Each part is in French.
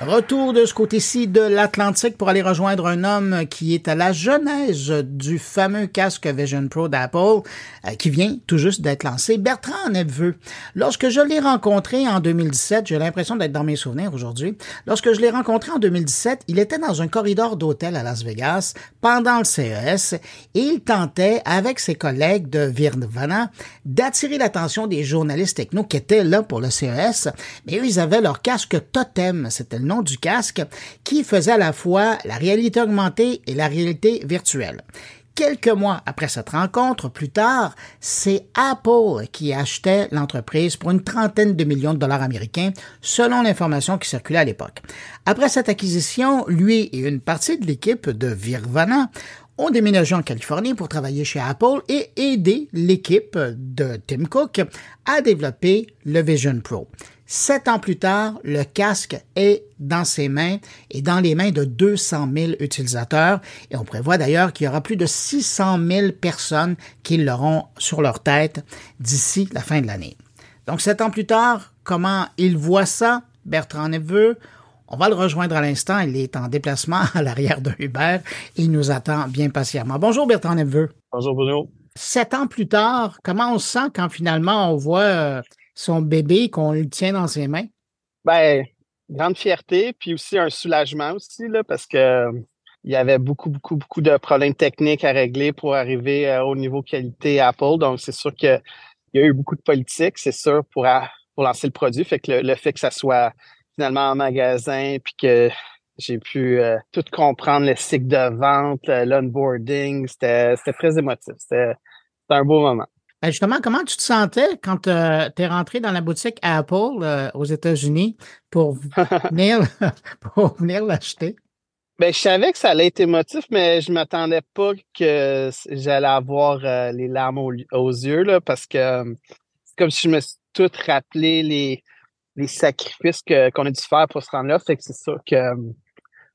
Retour de ce côté-ci de l'Atlantique pour aller rejoindre un homme qui est à la genèse du fameux casque Vision Pro d'Apple euh, qui vient tout juste d'être lancé, Bertrand Neveu. Lorsque je l'ai rencontré en 2017, j'ai l'impression d'être dans mes souvenirs aujourd'hui, lorsque je l'ai rencontré en 2017, il était dans un corridor d'hôtel à Las Vegas pendant le CES et il tentait avec ses collègues de Virvana d'attirer l'attention des journalistes techno qui étaient là pour le CES, mais eux, ils avaient leur casque totem, c'était le du casque, qui faisait à la fois la réalité augmentée et la réalité virtuelle. Quelques mois après cette rencontre, plus tard, c'est Apple qui achetait l'entreprise pour une trentaine de millions de dollars américains, selon l'information qui circulait à l'époque. Après cette acquisition, lui et une partie de l'équipe de Virvana ont déménagé en Californie pour travailler chez Apple et aider l'équipe de Tim Cook à développer le Vision Pro. Sept ans plus tard, le casque est dans ses mains et dans les mains de 200 000 utilisateurs. Et on prévoit d'ailleurs qu'il y aura plus de 600 000 personnes qui l'auront sur leur tête d'ici la fin de l'année. Donc, sept ans plus tard, comment il voit ça, Bertrand Neveu? On va le rejoindre à l'instant. Il est en déplacement à l'arrière d'un Uber. Il nous attend bien patiemment. Bonjour, Bertrand Neveu. Bonjour, bonjour. Sept ans plus tard, comment on se sent quand finalement on voit euh, son bébé, qu'on le tient dans ses mains? Ben, grande fierté, puis aussi un soulagement aussi, là, parce que il y avait beaucoup, beaucoup, beaucoup de problèmes techniques à régler pour arriver euh, au niveau qualité Apple. Donc, c'est sûr qu'il y a eu beaucoup de politique, c'est sûr, pour, pour lancer le produit. Fait que le, fait que ça soit finalement en magasin, puis que j'ai pu euh, tout comprendre, le cycle de vente, l'onboarding, c'était très émotif. C'était un beau moment. Ben, justement, comment tu te sentais quand euh, tu es rentré dans la boutique Apple euh, aux États-Unis pour venir, pour venir l'acheter? Ben, je savais que ça allait être émotif, mais je m'attendais pas que j'allais avoir euh, les larmes aux, yeux, là, parce que c'est comme si je me suis tout rappelé les, les sacrifices qu'on a dû faire pour se rendre là. Que c'est sûr que.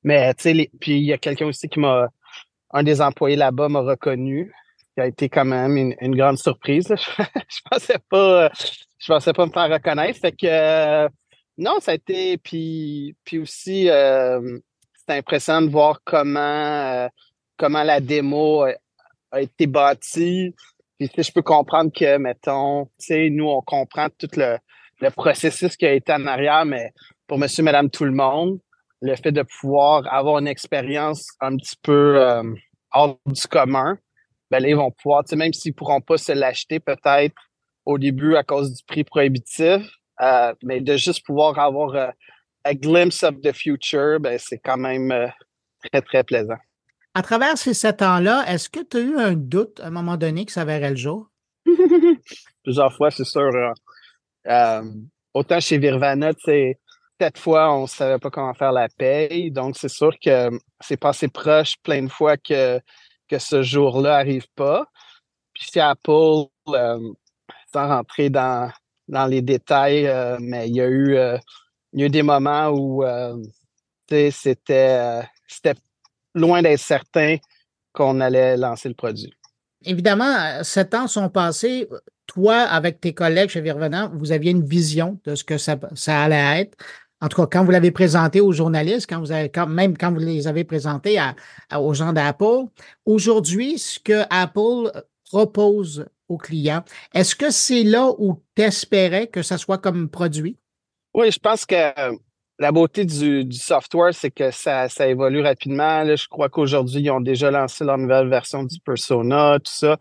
Mais, tu sais, puis il y a quelqu'un aussi qui m'a. Un des employés là-bas m'a reconnu qui a été quand même une, grande surprise. je pensais pas, je pensais pas me faire reconnaître. Que euh, non, ça a été puis puis aussi euh, c'est impressionnant de voir comment euh, comment la démo a, été bâtie. Puis je peux comprendre que mettons, tu sais, nous on comprend tout le, le processus qui a été en arrière, mais pour Monsieur, Madame, tout le monde, le fait de pouvoir avoir une expérience un petit peu hors du commun, ben là, ils vont pouvoir, même s'ils ne pourront pas se l'acheter peut-être au début à cause du prix prohibitif, euh, mais de juste pouvoir avoir un euh, glimpse of the future, ben, c'est quand même euh, très, très plaisant. À travers ces sept ans-là, est-ce que tu as eu un doute à un moment donné que ça verrait le jour? Plusieurs fois, c'est sûr. Autant chez Virvana, cette fois, on ne savait pas comment faire la paye. Donc, c'est sûr que c'est passé proche plein de fois que ce jour-là n'arrive pas. Puis chez Apple, euh, sans rentrer dans, les détails, euh, mais il y a eu euh, il y a eu des moments où c'était loin d'être certain qu'on allait lancer le produit. Évidemment, sept ans sont passés. Toi, avec tes collègues chez Virvenant, vous aviez une vision de ce que ça, allait être en tout cas, quand vous l'avez présenté aux journalistes, quand même quand vous les avez présentés aux gens d'Apple, aujourd'hui, ce que Apple propose aux clients, est-ce que c'est là où tu espérais que ça soit comme produit? Oui, je pense que la beauté du, software, c'est que ça, évolue rapidement. je crois qu'aujourd'hui, ils ont déjà lancé leur nouvelle version du Persona, tout ça.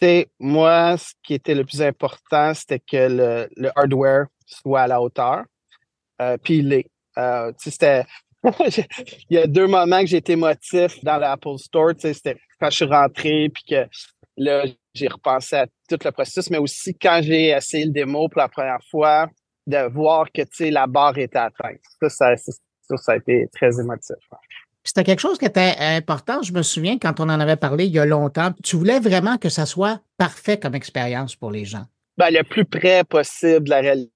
C'est moi, ce qui était le plus important, c'était que le hardware soit à la hauteur. Euh, puis il est. Euh, c'était. il y a deux moments que j'ai été émotif dans l'Apple Store. C'était quand je suis rentré, puis que là, j'ai repensé à tout le processus, mais aussi quand j'ai essayé le démo pour la première fois, de voir que la barre était atteinte. Ça, ça, ça, a été très émotif. C'était quelque chose qui était important. Je me souviens quand on en avait parlé il y a longtemps. Tu voulais vraiment que ça soit parfait comme expérience pour les gens? Ben, le plus près possible de la réalité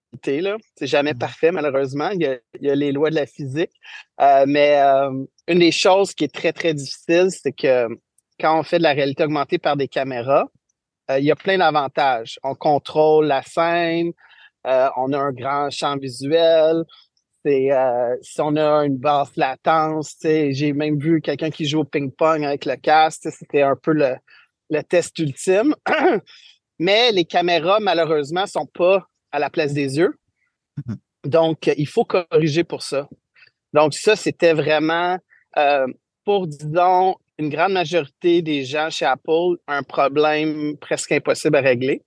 c'est jamais mmh. parfait, malheureusement. Il y, a, les lois de la physique. Euh, mais euh, une des choses qui est très, très difficile, c'est que quand on fait de la réalité augmentée par des caméras, euh, il y a plein d'avantages. On contrôle la scène, on a un grand champ visuel. C'est euh, si on a une basse latence, j'ai même vu quelqu'un qui joue au ping-pong avec le casque, c'était un peu le, le test ultime. Mais les caméras, malheureusement, sont pas à la place des yeux. Mm-hmm. Donc, il faut corriger pour ça. Donc, ça, c'était vraiment euh, pour, disons, une grande majorité des gens chez Apple, un problème presque impossible à régler.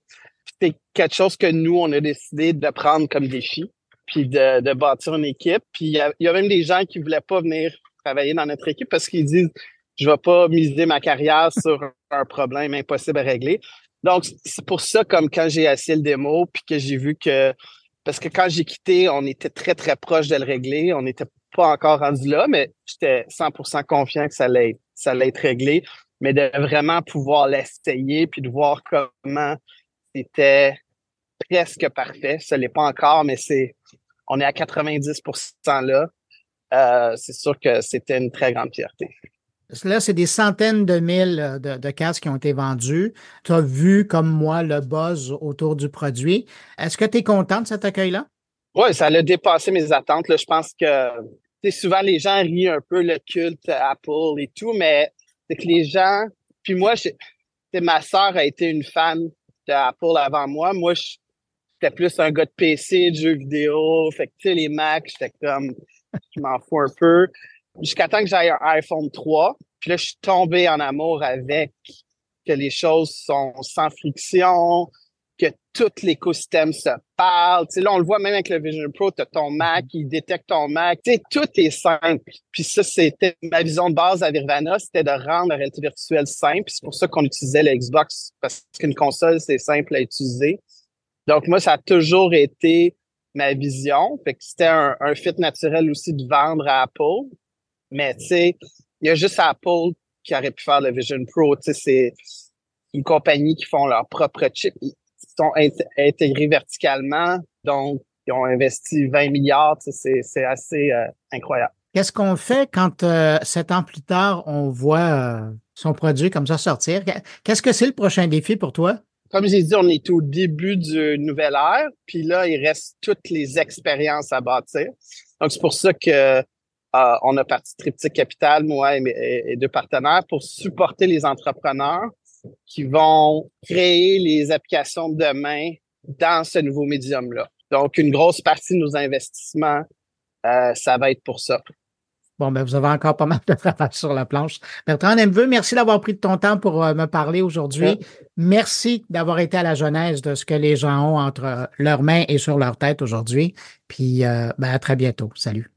Quelque chose que nous, on a décidé de prendre comme défi puis de, de bâtir une équipe. Puis il y, a, même des gens qui voulaient pas venir travailler dans notre équipe parce qu'ils disent je vais pas miser ma carrière sur un problème impossible à régler. Donc c'est pour ça comme quand j'ai assis le démo puis que j'ai vu que parce que quand j'ai quitté, on était très très proche de le régler, on n'était pas encore rendu là, mais j'étais 100% confiant que ça allait ça allait être réglé, mais de vraiment pouvoir l'essayer puis de voir comment c'était presque parfait. Ce n'est pas encore, mais c'est on est à 90% là. Euh, c'est sûr que c'était une très grande fierté. Là, c'est des centaines de mille euh, de, casques qui ont été vendus. Tu as vu, comme moi, le buzz autour du produit. Est-ce que tu es content de cet accueil-là? Oui, ça a dépassé mes attentes. Je pense que souvent les gens rient un peu le culte Apple et tout, mais c'est que les gens. Puis moi, ma sœur a été une fan d'Apple avant moi. Moi, je, j'étais plus un gars de PC, de jeux vidéo. Fait que, tu sais, les Macs, j'étais comme, je m'en fous un peu. Jusqu'à temps que j'aille un iPhone 3. Puis là, je suis tombé en amour avec que les choses sont sans friction, que tout l'écosystème se parle. Tu sais, là, on le voit même avec le Vision Pro, tu as ton Mac, il détecte ton Mac. Tu sais, tout est simple. Puis ça, c'était ma vision de base à Virvana, c'était de rendre la réalité virtuelle simple. C'est pour ça qu'on utilisait le Xbox, parce qu'une console, c'est simple à utiliser. Donc, moi, ça a toujours été ma vision. Fait que c'était un, fit naturel aussi de vendre à Apple. Mais, tu sais, il y a juste Apple qui aurait pu faire le Vision Pro. Tu sais, c'est une compagnie qui font leur propre chip. Ils sont intégrés verticalement. Donc, ils ont investi 20 milliards. Tu sais, c'est assez euh, incroyable. Qu'est-ce qu'on fait quand, euh, sept ans plus tard, on voit euh, son produit comme ça sortir? Qu'est-ce que c'est le prochain défi pour toi? Comme j'ai dit, on est au début du nouvel ère, puis là, il reste toutes les expériences à bâtir. Donc, c'est pour ça que euh, on a parti Triptyque Capital, moi et, deux partenaires, pour supporter les entrepreneurs qui vont créer les applications de demain dans ce nouveau médium-là. Donc, une grosse partie de nos investissements, euh, ça va être pour ça. Bon, ben, vous avez encore pas mal de travail sur la planche. Bertrand Nemveux, merci d'avoir pris de ton temps pour euh, me parler aujourd'hui. Merci d'avoir été à la genèse de ce que les gens ont entre leurs mains et sur leur tête aujourd'hui. Puis, euh, ben, à très bientôt. Salut.